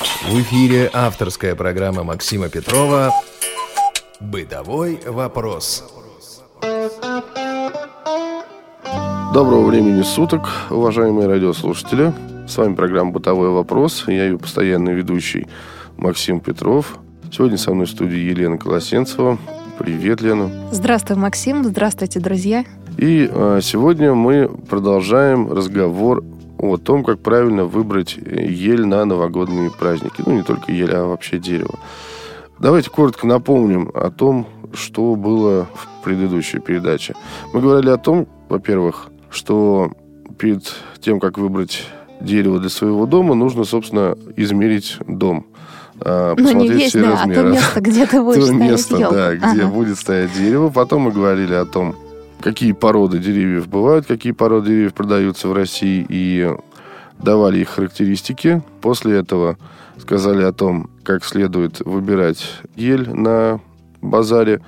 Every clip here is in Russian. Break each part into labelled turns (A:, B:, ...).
A: В эфире авторская программа Максима Петрова «Бытовой вопрос».
B: Доброго времени суток, уважаемые радиослушатели. С вами программа «Бытовой вопрос». Я ее постоянный ведущий Максим Петров. Сегодня со мной в студии Елена Колосенцева. Привет, Лена.
C: Здравствуй, Максим. Здравствуйте, друзья.
B: И э, сегодня мы продолжаем разговор о том, как правильно выбрать ель на новогодние праздники. Ну, не только ель, а вообще дерево. Давайте коротко напомним о том, что было в предыдущей передаче. Мы говорили о том, во-первых, что перед тем, как выбрать дерево для своего дома, нужно, собственно, измерить дом.
C: А, ну, не весь, все да, размеры. а то место, где ты будешь то место, елку.
B: да, где ага. будет стоять дерево. Потом мы говорили о том, какие породы деревьев бывают, какие породы деревьев продаются в России, и давали их характеристики. После этого сказали о том, как следует выбирать ель на базаре.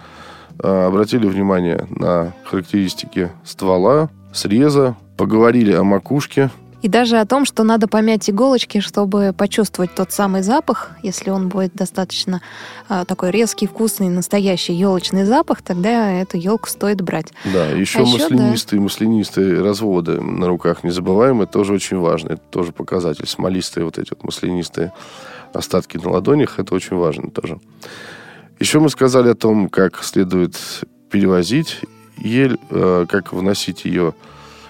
B: А, обратили внимание на характеристики ствола, среза, поговорили о макушке,
C: и даже о том, что надо помять иголочки, чтобы почувствовать тот самый запах. Если он будет достаточно э, такой резкий, вкусный, настоящий елочный запах, тогда эту елку стоит брать.
B: Да, еще а маслянистые, да. маслянистые разводы на руках не забываем. Это тоже очень важно. Это тоже показатель. Смолистые вот эти вот маслянистые остатки на ладонях. Это очень важно тоже. Еще мы сказали о том, как следует перевозить ель, э, как вносить ее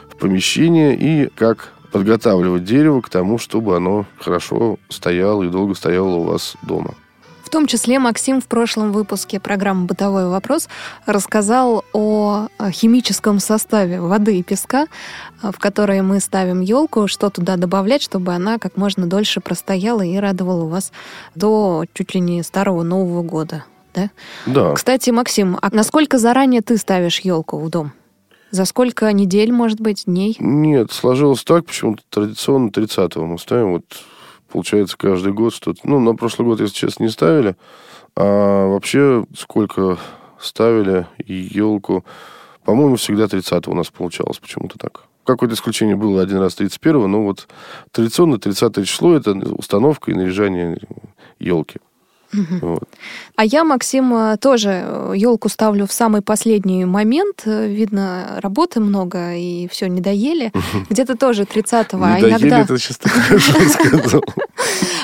B: в помещение и как подготавливать дерево к тому, чтобы оно хорошо стояло и долго стояло у вас дома.
C: В том числе Максим в прошлом выпуске программы «Бытовой вопрос» рассказал о химическом составе воды и песка, в которой мы ставим елку, что туда добавлять, чтобы она как можно дольше простояла и радовала вас до чуть ли не старого Нового года. Да?
B: Да.
C: Кстати, Максим, а насколько заранее ты ставишь елку в дом? За сколько недель, может быть, дней?
B: Нет, сложилось так, почему-то традиционно 30-го мы ставим. Вот получается каждый год что-то. Ну, на прошлый год, если честно, не ставили. А вообще сколько ставили елку. По-моему, всегда 30-го у нас получалось почему-то так. Какое-то исключение было один раз 31-го, но вот традиционно 30 число – это установка и наряжание елки.
C: Вот. А я, Максим, э, тоже елку э, ставлю в самый последний момент. Э, видно, работы много, и все, не доели. Где-то тоже 30-го.
B: Не а доели, иногда... это сейчас так хорошо сказал.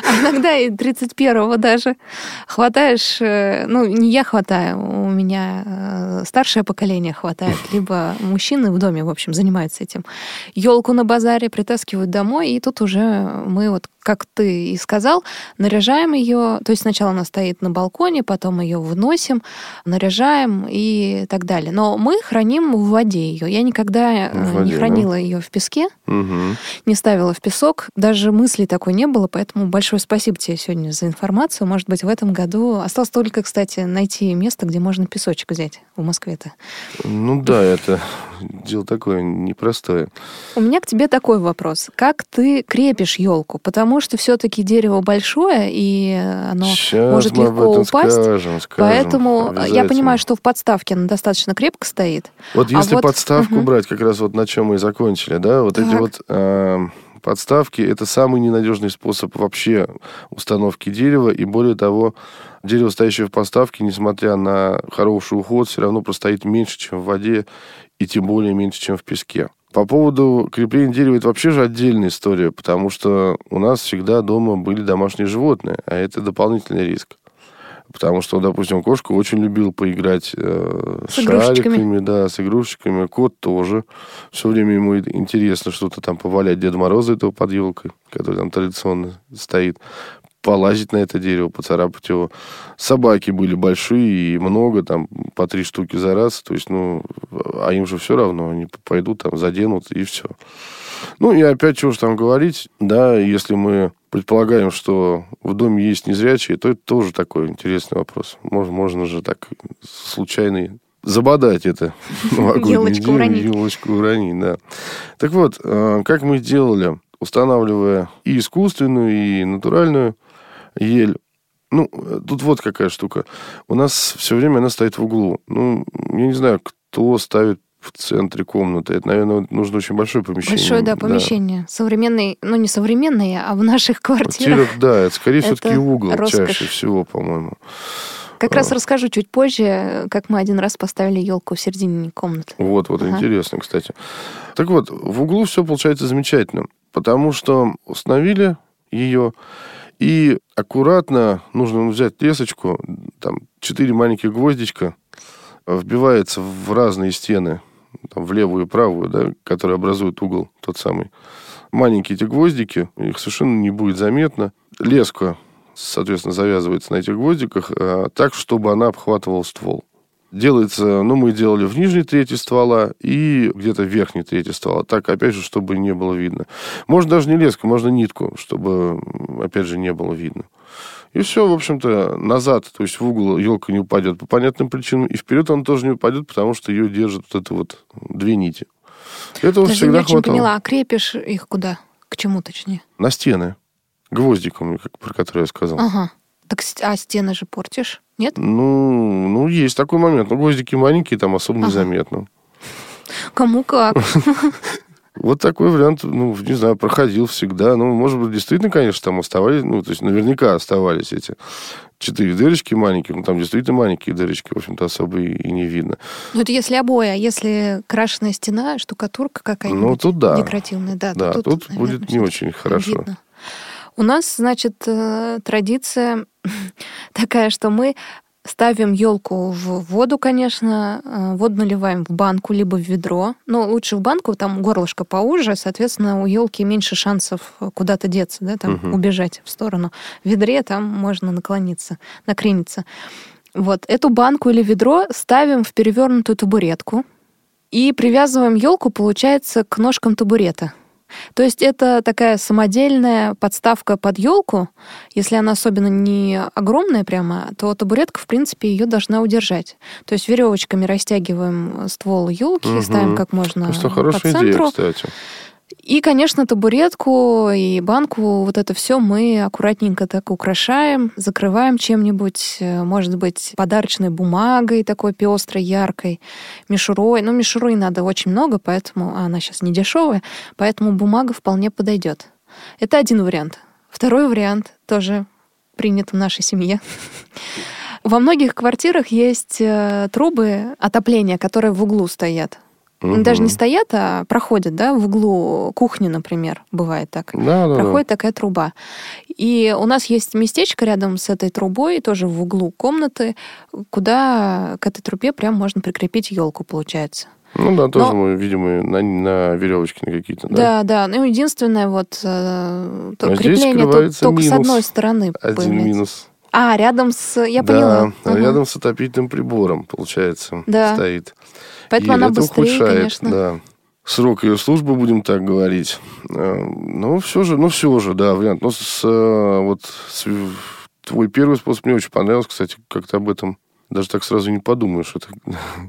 C: А иногда и 31-го даже хватаешь... Ну, не я хватаю, у меня старшее поколение хватает. Либо мужчины в доме, в общем, занимаются этим. Елку на базаре притаскивают домой, и тут уже мы вот как ты и сказал, наряжаем ее, то есть сначала она стоит на балконе, потом ее выносим, наряжаем и так далее. Но мы храним в воде ее. Я никогда в воде, не хранила да? ее в песке, угу. не ставила в песок, даже мысли такой не было, поэтому большое спасибо тебе сегодня за информацию. Может быть, в этом году осталось только, кстати, найти место, где можно песочек взять в Москве-то.
B: Ну да, это дело такое непростое.
C: У меня к тебе такой вопрос. Как ты крепишь елку? Потому что все-таки дерево большое, и оно
B: Сейчас
C: может легко упасть.
B: Скажем, скажем,
C: Поэтому я понимаю, что в подставке она достаточно крепко стоит.
B: Вот а если вот... подставку угу. брать, как раз вот на чем мы и закончили, да, вот так. эти вот... Э подставки – это самый ненадежный способ вообще установки дерева. И более того, дерево, стоящее в подставке, несмотря на хороший уход, все равно простоит меньше, чем в воде, и тем более меньше, чем в песке. По поводу крепления дерева, это вообще же отдельная история, потому что у нас всегда дома были домашние животные, а это дополнительный риск. Потому что, допустим, кошка очень любила поиграть э, с, с шариками, да, с игрушечками. Кот тоже. Все время ему интересно что-то там повалять Деда Мороза этого под елкой, который там традиционно стоит полазить на это дерево, поцарапать его. Собаки были большие и много, там, по три штуки за раз. То есть, ну, а им же все равно, они пойдут там, заденут, и все. Ну, и опять, чего же там говорить, да, если мы предполагаем, что в доме есть незрячие, то это тоже такой интересный вопрос. Можно, можно же так случайный забодать это.
C: Елочку уронить.
B: Елочку уронить, да. Так вот, э, как мы делали, устанавливая и искусственную, и натуральную ель, ну, тут вот какая штука. У нас все время она стоит в углу. Ну, я не знаю, кто ставит в центре комнаты. Это, наверное, нужно очень большое помещение.
C: Большое, да, помещение. Да. Современный, ну не современное, а в наших квартирах.
B: Квартирах, да, это скорее все-таки угол роскошь. чаще всего, по-моему.
C: Как раз а. расскажу чуть позже, как мы один раз поставили елку в середине комнаты.
B: Вот, вот, ага. интересно, кстати. Так вот, в углу все получается замечательно, потому что установили ее, и аккуратно нужно взять лесочку, там, четыре маленьких гвоздичка, вбивается в разные стены, там, в левую и правую, да, которые образуют угол тот самый. Маленькие эти гвоздики, их совершенно не будет заметно. Леска соответственно, завязывается на этих гвоздиках э, так, чтобы она обхватывала ствол. Делается, ну, мы делали в нижней трети ствола и где-то в верхней трети ствола. Так, опять же, чтобы не было видно. Можно даже не леску, можно нитку, чтобы, опять же, не было видно. И все, в общем-то, назад, то есть в угол елка не упадет по понятным причинам, и вперед она тоже не упадет, потому что ее держат вот это вот две нити.
C: Этого Даже всегда не очень хватало. поняла, а крепишь их куда? К чему точнее?
B: На стены. Гвоздиком, как, про который я сказал.
C: Ага. Так, а стены же портишь, нет?
B: Ну, ну есть такой момент. Но гвоздики маленькие, там особо ага. незаметно.
C: Кому как.
B: Вот такой вариант, ну, не знаю, проходил всегда. Ну, может быть, действительно, конечно, там оставались, ну, то есть наверняка оставались эти четыре дырочки маленькие, ну, там действительно маленькие дырочки, в общем-то, особо и, и не видно.
C: Ну, это если обои, а если крашеная стена, штукатурка какая-нибудь ну, тут да. декоративная, да,
B: да, тут, тут наверное, будет не очень хорошо. Видно.
C: У нас, значит, э, традиция такая, что мы ставим елку в воду, конечно, э, воду наливаем в банку либо в ведро. Но лучше в банку, там горлышко поуже, соответственно, у елки меньше шансов куда-то деться, да, там угу. убежать в сторону. В ведре там можно наклониться, накрениться. Вот эту банку или ведро ставим в перевернутую табуретку и привязываем елку, получается, к ножкам табурета. То есть это такая самодельная подставка под елку. Если она особенно не огромная прямо, то табуретка, в принципе, ее должна удержать. То есть веревочками растягиваем ствол елки, угу. ставим как можно
B: хорошая по центру. идея, кстати.
C: И, конечно, табуретку и банку, вот это все мы аккуратненько так украшаем, закрываем чем-нибудь, э, может быть, подарочной бумагой такой пестрой, яркой, мишурой. Ну, мишурой надо очень много, поэтому а она сейчас не дешевая, поэтому бумага вполне подойдет. Это один вариант. Второй вариант тоже принят в нашей семье. Во многих квартирах есть э, трубы отопления, которые в углу стоят. Угу. Даже не стоят, а проходят, да, в углу кухни, например, бывает так.
B: Да, да,
C: Проходит
B: да.
C: такая труба. И у нас есть местечко рядом с этой трубой, тоже в углу комнаты, куда к этой трубе прям можно прикрепить елку, получается.
B: Ну да, тоже Но... мы, видимо, на, на веревочке на какие-то. Да,
C: да. да. Ну, единственное, вот э, а крепление то, только с одной стороны.
B: Один появляется. минус.
C: А, рядом с... Я
B: да,
C: поняла.
B: Да, рядом угу. с отопительным прибором, получается, да. стоит.
C: Поэтому и она это быстрее,
B: ухудшает,
C: конечно.
B: Да. Срок ее службы, будем так говорить. Э, ну, все же, ну, все же, да, вариант. Но с, э, вот с, твой первый способ мне очень понравился, кстати, как то об этом даже так сразу не подумаешь. Это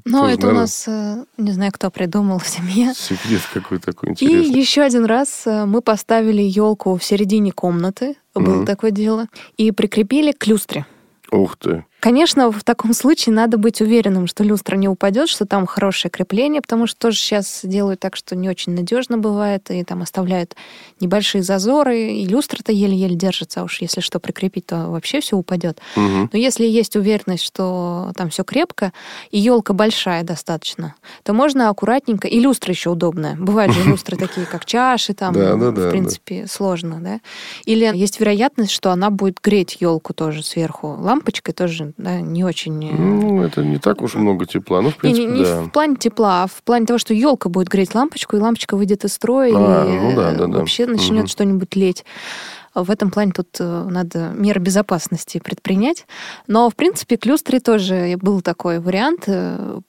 C: ну, это наверное, у нас, э, не знаю, кто придумал в семье.
B: Секрет какой такой интересный.
C: И еще один раз мы поставили елку в середине комнаты, было mm-hmm. такое дело, и прикрепили к люстре.
B: Ух ты.
C: Конечно, в таком случае надо быть уверенным, что люстра не упадет, что там хорошее крепление, потому что тоже сейчас делают так, что не очень надежно бывает, и там оставляют небольшие зазоры, и люстра-то еле-еле держится, а уж если что прикрепить, то вообще все упадет.
B: Угу.
C: Но если есть уверенность, что там все крепко, и елка большая достаточно, то можно аккуратненько, и люстра еще удобная. Бывают же люстры такие, как чаши, там, в принципе, сложно, да. Или есть вероятность, что она будет греть елку тоже сверху лампочкой, тоже да, не очень... Э,
B: ну, это не так уж много тепла, ну, в принципе,
C: не, не,
B: да.
C: в плане тепла, а в плане того, что елка будет греть лампочку, и лампочка выйдет из строя,
B: а,
C: и
B: ну, да, да, да.
C: вообще начнет угу. что-нибудь леть. В этом плане тут э, надо меры безопасности предпринять. Но, в принципе, к люстре тоже был такой вариант. Э,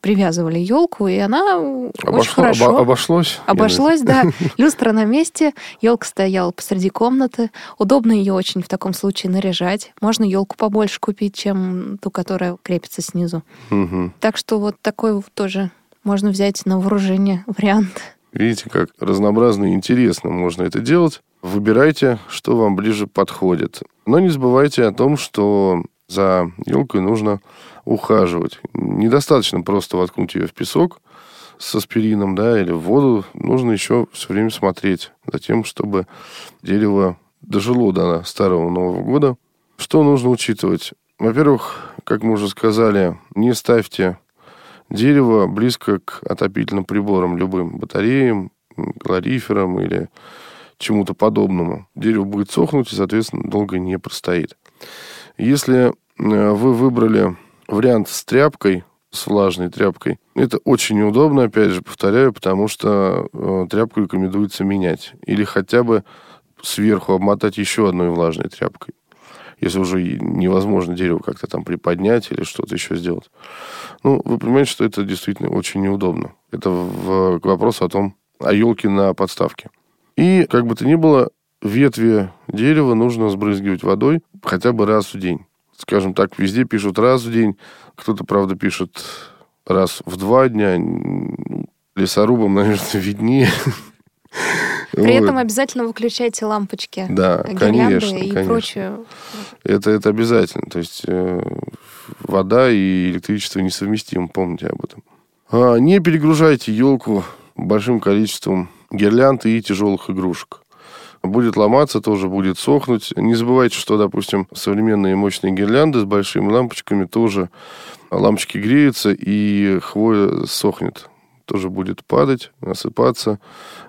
C: привязывали елку, и она Обошло, очень хорошо...
B: Обо, обошлось?
C: Обошлось, да. Люстра на месте, елка стояла посреди комнаты. Удобно ее очень в таком случае наряжать. Можно елку побольше купить, чем ту, которая крепится снизу.
B: Угу.
C: Так что вот такой тоже можно взять на вооружение вариант.
B: Видите, как разнообразно и интересно можно это делать. Выбирайте, что вам ближе подходит. Но не забывайте о том, что за елкой нужно ухаживать. Недостаточно просто воткнуть ее в песок, с аспирином, да, или в воду, нужно еще все время смотреть за тем, чтобы дерево дожило до старого Нового года. Что нужно учитывать? Во-первых, как мы уже сказали, не ставьте дерево близко к отопительным приборам, любым батареям, калориферам или чему-то подобному. Дерево будет сохнуть и, соответственно, долго не простоит. Если э, вы выбрали вариант с тряпкой, с влажной тряпкой, это очень неудобно, опять же, повторяю, потому что э, тряпку рекомендуется менять. Или хотя бы сверху обмотать еще одной влажной тряпкой. Если уже невозможно дерево как-то там приподнять или что-то еще сделать. Ну, вы понимаете, что это действительно очень неудобно. Это в, к вопросу о том, о елке на подставке. И, как бы то ни было, ветви дерева нужно сбрызгивать водой хотя бы раз в день. Скажем так, везде пишут раз в день. Кто-то, правда, пишет раз в два дня. Лесорубам, наверное, виднее.
C: При вот. этом обязательно выключайте лампочки,
B: да, конечно,
C: и
B: конечно.
C: прочую.
B: Это, это обязательно. То есть э, вода и электричество несовместимы, помните об этом. А, не перегружайте елку большим количеством гирлянд и тяжелых игрушек. Будет ломаться, тоже будет сохнуть. Не забывайте, что, допустим, современные мощные гирлянды с большими лампочками тоже лампочки греются и хвоя сохнет. Тоже будет падать, осыпаться,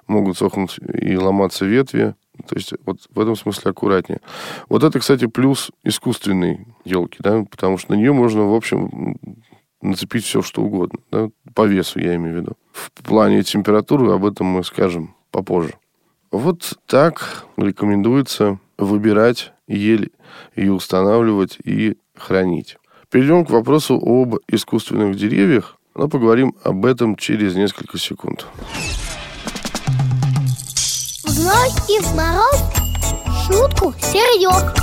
B: могут сохнуть и ломаться ветви. То есть вот в этом смысле аккуратнее. Вот это, кстати, плюс искусственной елки, да, потому что на нее можно, в общем, нацепить все, что угодно. Да? По весу, я имею в виду. В плане температуры об этом мы скажем попозже. Вот так рекомендуется выбирать ель, и устанавливать и хранить. Перейдем к вопросу об искусственных деревьях, но поговорим об этом через несколько секунд.
D: В зной и в мороз шутку серьез.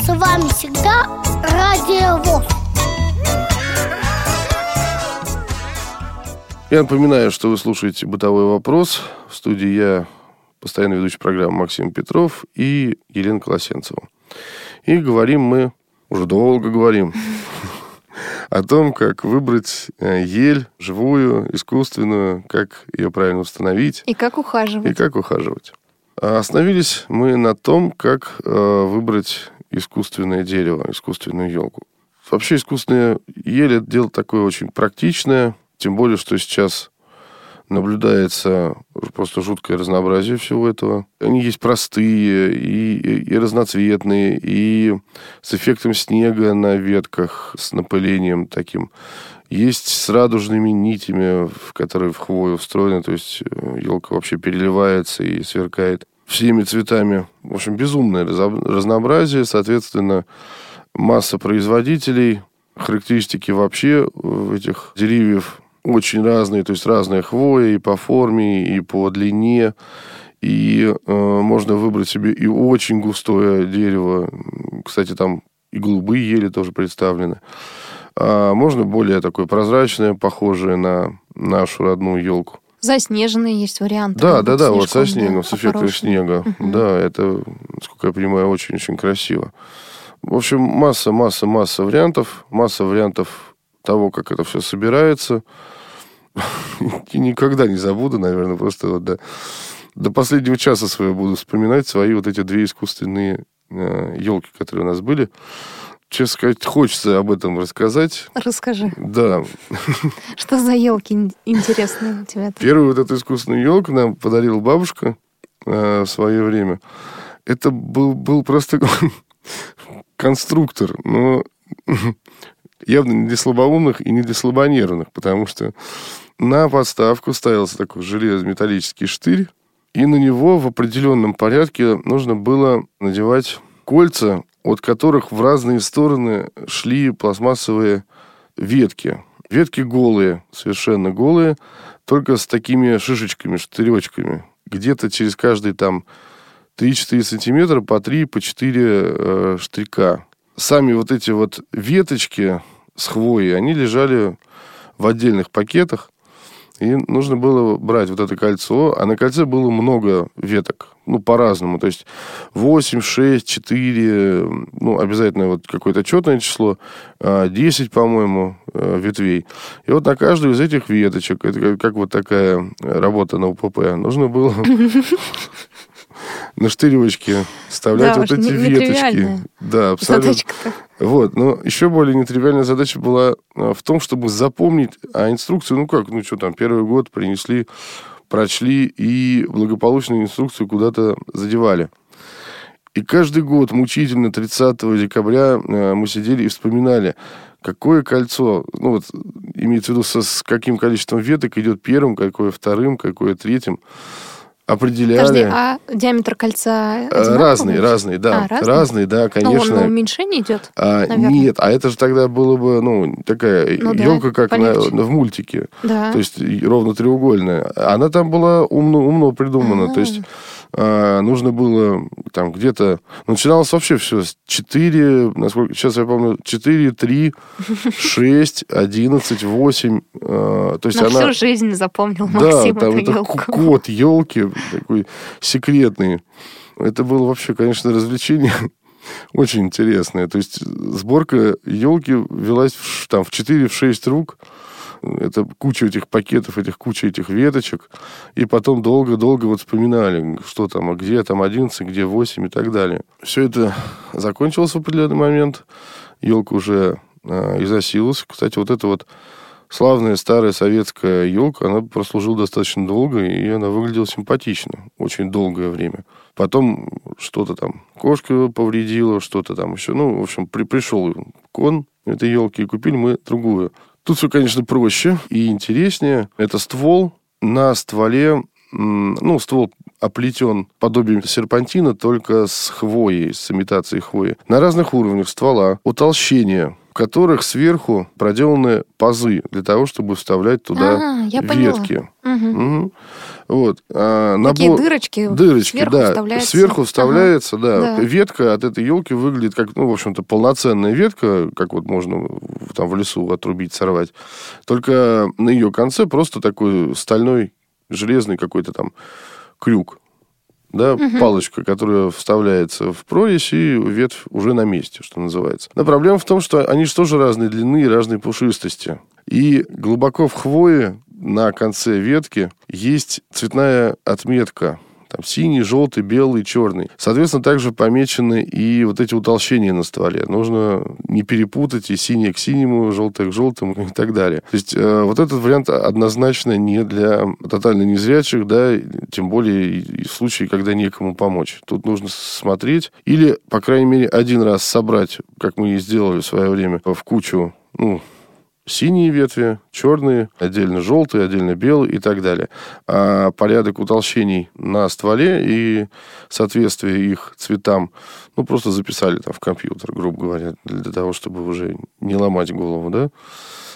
D: С вами всегда Радио ВОЗ.
B: Я напоминаю, что вы слушаете «Бытовой вопрос». В студии я, постоянно ведущий программы Максим Петров и Елена Колосенцева. И говорим мы, уже долго говорим, о том, как выбрать э, ель живую, искусственную, как ее правильно установить.
C: И как ухаживать.
B: И как ухаживать. А остановились мы на том, как э, выбрать искусственное дерево, искусственную елку. Вообще искусственная ель – это дело такое очень практичное, тем более, что сейчас наблюдается просто жуткое разнообразие всего этого. Они есть простые и, и, и разноцветные, и с эффектом снега на ветках, с напылением таким. Есть с радужными нитями, в которые в хвою встроены, то есть елка вообще переливается и сверкает всеми цветами. В общем, безумное разнообразие, соответственно, масса производителей, характеристики вообще этих деревьев очень разные, то есть разная хвоя и по форме, и по длине. И э, можно выбрать себе и очень густое дерево. Кстати, там и голубые ели тоже представлены. А можно более такое прозрачное, похожее на нашу родную елку.
C: Заснеженные есть варианты.
B: Да, да, да, вот со снегом, да, с эффектом снега. Угу. Да, это, насколько я понимаю, очень-очень красиво. В общем, масса, масса, масса вариантов, масса вариантов того, как это все собирается. И никогда не забуду, наверное, просто вот до, до последнего часа своего буду вспоминать свои вот эти две искусственные э, елки, которые у нас были. Честно сказать, хочется об этом рассказать.
C: Расскажи.
B: Да.
C: Что за елки интересные у тебя?
B: Первую вот эту искусственную елку нам подарила бабушка э, в свое время. Это был, был просто конструктор, но явно не для слабоумных и не для слабонервных, потому что на подставку ставился такой железно-металлический штырь, и на него в определенном порядке нужно было надевать кольца, от которых в разные стороны шли пластмассовые ветки. Ветки голые, совершенно голые, только с такими шишечками, штыречками. Где-то через каждый там 3-4 сантиметра по 3, по 4 э, штырька сами вот эти вот веточки с хвоей, они лежали в отдельных пакетах. И нужно было брать вот это кольцо, а на кольце было много веток. ну, по-разному. То есть 8, 6, 4, ну, обязательно вот какое-то четное число, 10, а, по-моему, э, ветвей. И вот на каждую из этих веточек, это как вот такая работа на УПП, нужно было на штыревочке вставлять вот эти веточки. Да, абсолютно. Вот, но еще более нетривиальная задача была а, в том, чтобы запомнить, а инструкцию, ну как, ну что там, первый год принесли, прочли и благополучную инструкцию куда-то задевали. И каждый год мучительно 30 декабря а, мы сидели и вспоминали, какое кольцо, ну вот имеется в виду со, с каким количеством веток идет первым, какое вторым, какое третьим определяли. Подожди,
C: а диаметр кольца
B: э, Разные, разные, да. А, разные? разные, да, конечно.
C: Но он на уменьшение идет,
B: а, Нет, а это же тогда было бы, ну, такая ну, елка, да, как на, в мультике. Да. То есть ровно треугольная. Она там была умно, умно придумана. А-а-а. То есть а, нужно было там где-то... Начиналось вообще все с 4, насколько сейчас я помню, 4, 3, 6, 11, 8. А, то есть
C: На
B: она...
C: всю жизнь запомнил Максим
B: Да, там это елку. код елки такой секретный. Это было вообще, конечно, развлечение очень интересное. То есть сборка елки велась в, там, в 4-6 рук. Это куча этих пакетов, этих куча этих веточек. И потом долго-долго вот вспоминали, что там, а где там 11, где 8 и так далее. Все это закончилось в определенный момент. Елка уже э, износилась. Кстати, вот это вот славная старая советская елка, она прослужила достаточно долго, и она выглядела симпатично очень долгое время. Потом что-то там кошка повредила, что-то там еще. Ну, в общем, при, пришел кон этой елки, и купили мы другую. Тут все, конечно, проще и интереснее. Это ствол. На стволе, ну, ствол оплетен подобием серпантина, только с хвоей, с имитацией хвои. На разных уровнях ствола утолщение в которых сверху проделаны пазы для того, чтобы вставлять туда а, я ветки. Угу. Угу. Вот. А,
C: Такие набор... дырочки.
B: Дырочки, сверху да. Вставляется. Сверху вставляется, ага. да. да. Ветка от этой елки выглядит как, ну, в общем-то, полноценная ветка, как вот можно там в лесу отрубить, сорвать. Только на ее конце просто такой стальной, железный какой-то там крюк да, угу. палочка, которая вставляется в прорезь, и ветвь уже на месте, что называется. Но проблема в том, что они же тоже разной длины и разной пушистости. И глубоко в хвое на конце ветки есть цветная отметка – там синий, желтый, белый, черный. Соответственно, также помечены и вот эти утолщения на стволе. Нужно не перепутать и синее к синему, желтое к желтому и так далее. То есть э, вот этот вариант однозначно не для тотально незрячих, да, тем более и в случае, когда некому помочь. Тут нужно смотреть или, по крайней мере, один раз собрать, как мы и сделали в свое время, в кучу ну, синие ветви, черные, отдельно желтые, отдельно белые и так далее. А порядок утолщений на стволе и соответствие их цветам, ну, просто записали там в компьютер, грубо говоря, для того, чтобы уже не ломать голову, да?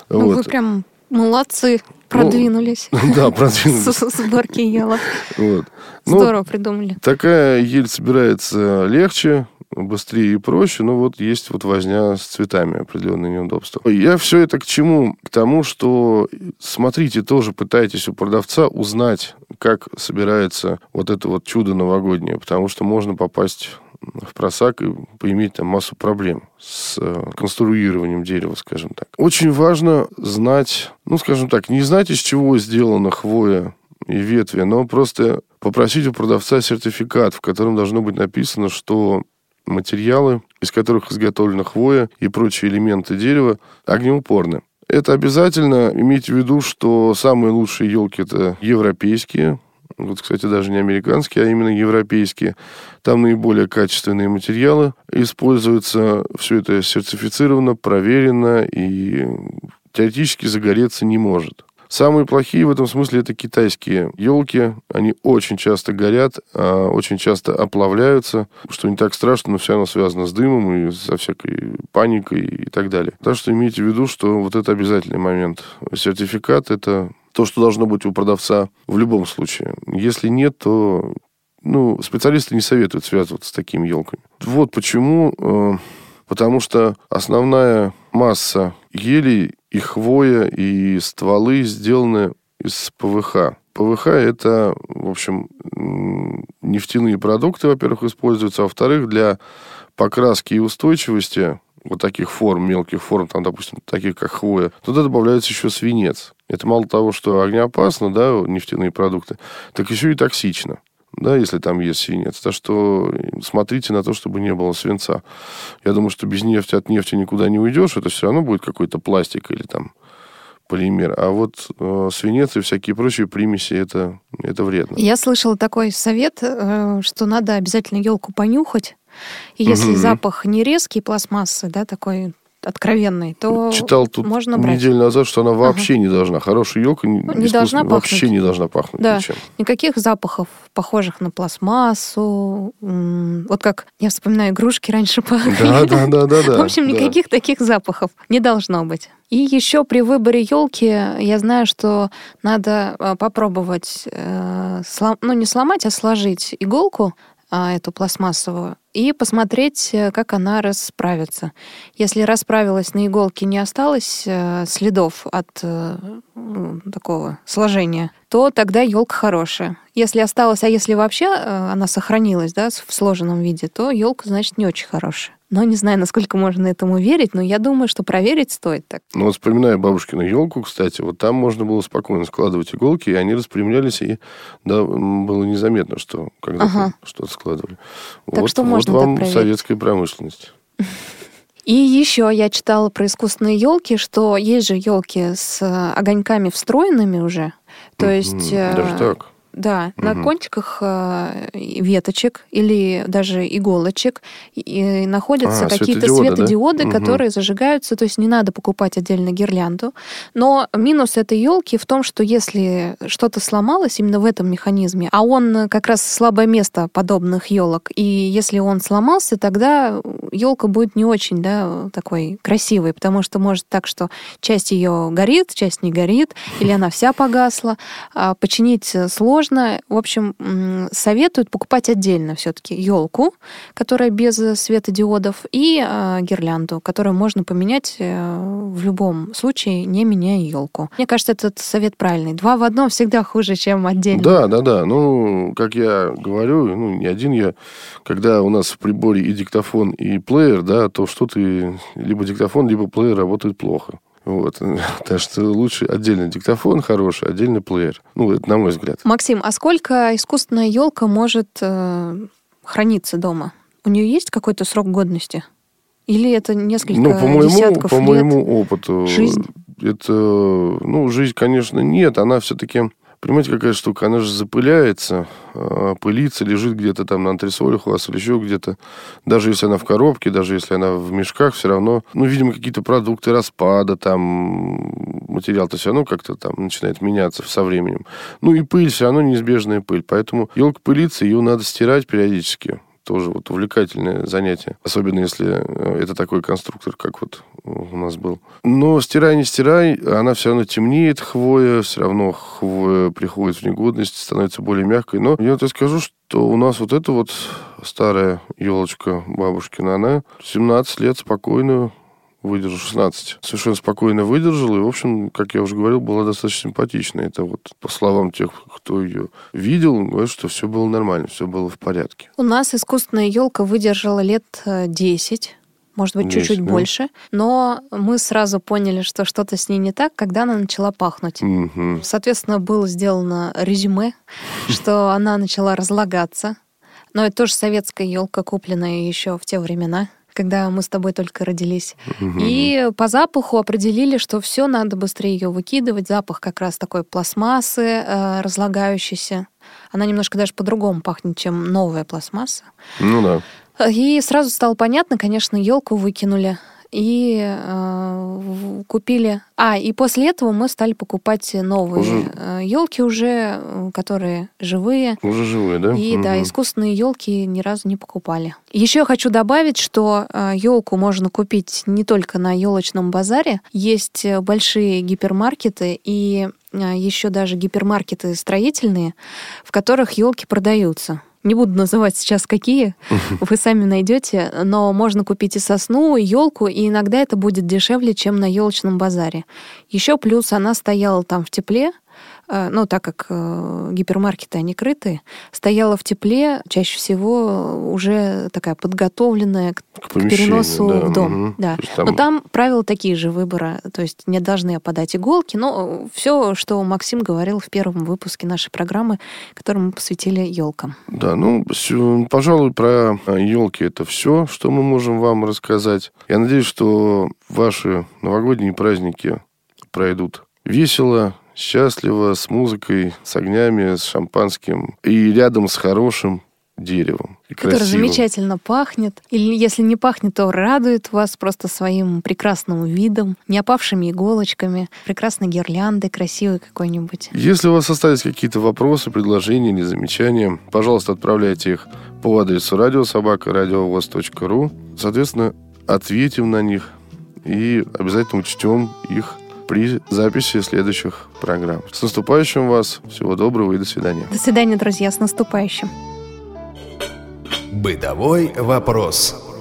C: Ну, вот. вы прям молодцы, продвинулись.
B: Ну, да, продвинулись.
C: С сборки елок. Вот. Ну, Здорово ну, придумали.
B: Такая ель собирается легче, быстрее и проще, но вот есть вот возня с цветами, определенные неудобства. Я все это к чему? К тому, что смотрите, тоже пытайтесь у продавца узнать, как собирается вот это вот чудо новогоднее, потому что можно попасть в просак и поиметь там массу проблем с э, конструированием дерева, скажем так. Очень важно знать, ну, скажем так, не знать, из чего сделана хвоя и ветви, но просто попросить у продавца сертификат, в котором должно быть написано, что материалы, из которых изготовлена хвоя и прочие элементы дерева, огнеупорны. Это обязательно имейте в виду, что самые лучшие елки это европейские, вот, кстати, даже не американские, а именно европейские. Там наиболее качественные материалы используются. Все это сертифицировано, проверено и теоретически загореться не может. Самые плохие в этом смысле это китайские елки. Они очень часто горят, а очень часто оплавляются, что не так страшно, но все равно связано с дымом и со всякой паникой и так далее. Так что имейте в виду, что вот это обязательный момент. Сертификат – это то, что должно быть у продавца в любом случае. Если нет, то ну, специалисты не советуют связываться с такими елками. Вот почему. Э, потому что основная масса елей и хвоя, и стволы сделаны из ПВХ. ПВХ это, в общем, нефтяные продукты, во-первых, используются, а во-вторых, для покраски и устойчивости вот таких форм, мелких форм, там, допустим, таких как хвоя, туда добавляется еще свинец. Это мало того, что огнеопасно, да, нефтяные продукты, так еще и токсично да, если там есть свинец. Так что смотрите на то, чтобы не было свинца. Я думаю, что без нефти от нефти никуда не уйдешь, это все равно будет какой-то пластик или там полимер. А вот э, свинец и всякие прочие примеси это, это вредно.
C: Я слышала такой совет, э, что надо обязательно елку понюхать. И если угу. запах не резкий пластмассы, да, такой откровенной, то
B: Читал тут
C: можно брать.
B: неделю назад, что она вообще ага. не должна. Хорошая елка
C: не должна пахнуть.
B: вообще не должна пахнуть
C: да.
B: ничем.
C: Никаких запахов, похожих на пластмассу. Вот как я вспоминаю, игрушки раньше пахли.
B: Да, да, да, да. да
C: В общем, никаких да. таких запахов не должно быть. И еще при выборе елки я знаю, что надо а, попробовать, э, слом... ну не сломать, а сложить иголку эту пластмассовую и посмотреть, э, как она расправится. Если расправилась на иголке, не осталось э, следов от э, такого сложения, то тогда елка хорошая. Если осталось, а если вообще она сохранилась да, в сложенном виде, то елка, значит, не очень хорошая. Но не знаю, насколько можно этому верить, но я думаю, что проверить стоит так.
B: Ну вот вспоминая бабушкину елку, кстати, вот там можно было спокойно складывать иголки, и они распрямлялись, и да, было незаметно, что когда ага. что-то складывали.
C: Так
B: вот,
C: что можно
B: вот вам
C: так
B: советская промышленность.
C: И еще я читала про искусственные елки, что есть же елки с огоньками встроенными уже. То есть...
B: Даже так?
C: Да, угу. на кончиках э, веточек или даже иголочек и находятся а, какие-то светодиоды, светодиоды да? которые угу. зажигаются, то есть не надо покупать отдельно гирлянду. Но минус этой елки в том, что если что-то сломалось именно в этом механизме, а он как раз слабое место подобных елок, и если он сломался, тогда елка будет не очень, да, такой красивой, потому что может так, что часть ее горит, часть не горит, или она вся погасла. А починить сложно можно, в общем, советуют покупать отдельно все-таки елку, которая без светодиодов, и э, гирлянду, которую можно поменять э, в любом случае, не меняя елку. Мне кажется, этот совет правильный. Два в одном всегда хуже, чем отдельно.
B: Да, да, да. Ну, как я говорю, ну, не один я, когда у нас в приборе и диктофон, и плеер, да, то что-то либо диктофон, либо плеер работает плохо. Вот. Так что лучше отдельный диктофон хороший, отдельный плеер. Ну, это на мой взгляд.
C: Максим, а сколько искусственная елка может э, храниться дома? У нее есть какой-то срок годности? Или это несколько ну, по моему, десятков
B: по
C: лет?
B: моему опыту.
C: Жизнь?
B: Это, ну, жизнь, конечно, нет. Она все-таки Понимаете, какая штука? Она же запыляется, а, пылится, лежит где-то там на антресолях у вас или еще где-то. Даже если она в коробке, даже если она в мешках, все равно, ну, видимо, какие-то продукты распада, там, материал-то все равно как-то там начинает меняться со временем. Ну, и пыль, все равно неизбежная пыль. Поэтому елка пылится, ее надо стирать периодически тоже вот увлекательное занятие. Особенно если э, это такой конструктор, как вот у нас был. Но стирай, не стирай, она все равно темнеет, хвоя, все равно хвоя приходит в негодность, становится более мягкой. Но я тебе скажу, что у нас вот эта вот старая елочка бабушкина, она 17 лет спокойно выдержал 16. Совершенно спокойно выдержал, и, в общем, как я уже говорил, была достаточно симпатичная. Это вот, по словам тех, кто ее видел, говорят, что все было нормально, все было в порядке.
C: У нас искусственная елка выдержала лет 10 э, может быть, чуть-чуть да. больше. Но мы сразу поняли, что что-то с ней не так, когда она начала пахнуть.
B: Угу.
C: Соответственно, было сделано резюме, что она начала разлагаться. Но это тоже советская елка, купленная еще в те времена когда мы с тобой только родились.
B: Угу.
C: И по запаху определили, что все надо быстрее ее выкидывать. Запах как раз такой пластмассы, э, разлагающейся. Она немножко даже по-другому пахнет, чем новая пластмасса.
B: Ну да.
C: И сразу стало понятно, конечно, елку выкинули и э, купили. А, и после этого мы стали покупать новые уже... Э, елки уже, э, которые живые.
B: Уже живые, да?
C: И угу. да, искусственные елки ни разу не покупали. Еще я хочу добавить, что э, елку можно купить не только на елочном базаре. Есть большие гипермаркеты и еще даже гипермаркеты строительные, в которых елки продаются. Не буду называть сейчас какие, вы сами найдете, но можно купить и сосну, и елку, и иногда это будет дешевле, чем на елочном базаре. Еще плюс она стояла там в тепле, ну, так как э, гипермаркеты, они крытые, стояла в тепле, чаще всего уже такая подготовленная к,
B: К
C: к переносу
B: да,
C: в дом.
B: мгм.
C: Да.
B: Там-
C: Но там правила такие же выбора, то есть не должны опадать иголки, но все, что Максим говорил в первом выпуске нашей программы, которую мы посвятили елкам.
B: Да, ну, пожалуй, про елки это все, что мы можем вам рассказать. Я надеюсь, что ваши новогодние праздники пройдут весело, счастливо, с музыкой, с огнями, с шампанским и рядом с хорошим деревом.
C: Который замечательно пахнет. Или если не пахнет, то радует вас просто своим прекрасным видом, не опавшими иголочками, прекрасной гирляндой красивой какой-нибудь.
B: Если у вас остались какие-то вопросы, предложения или замечания, пожалуйста, отправляйте их по адресу радиособака.радиовоз.ру. Соответственно, ответим на них и обязательно учтем их при записи следующих программ. С наступающим вас! Всего доброго и до свидания.
C: До свидания, друзья, с наступающим.
A: Бытовой вопрос.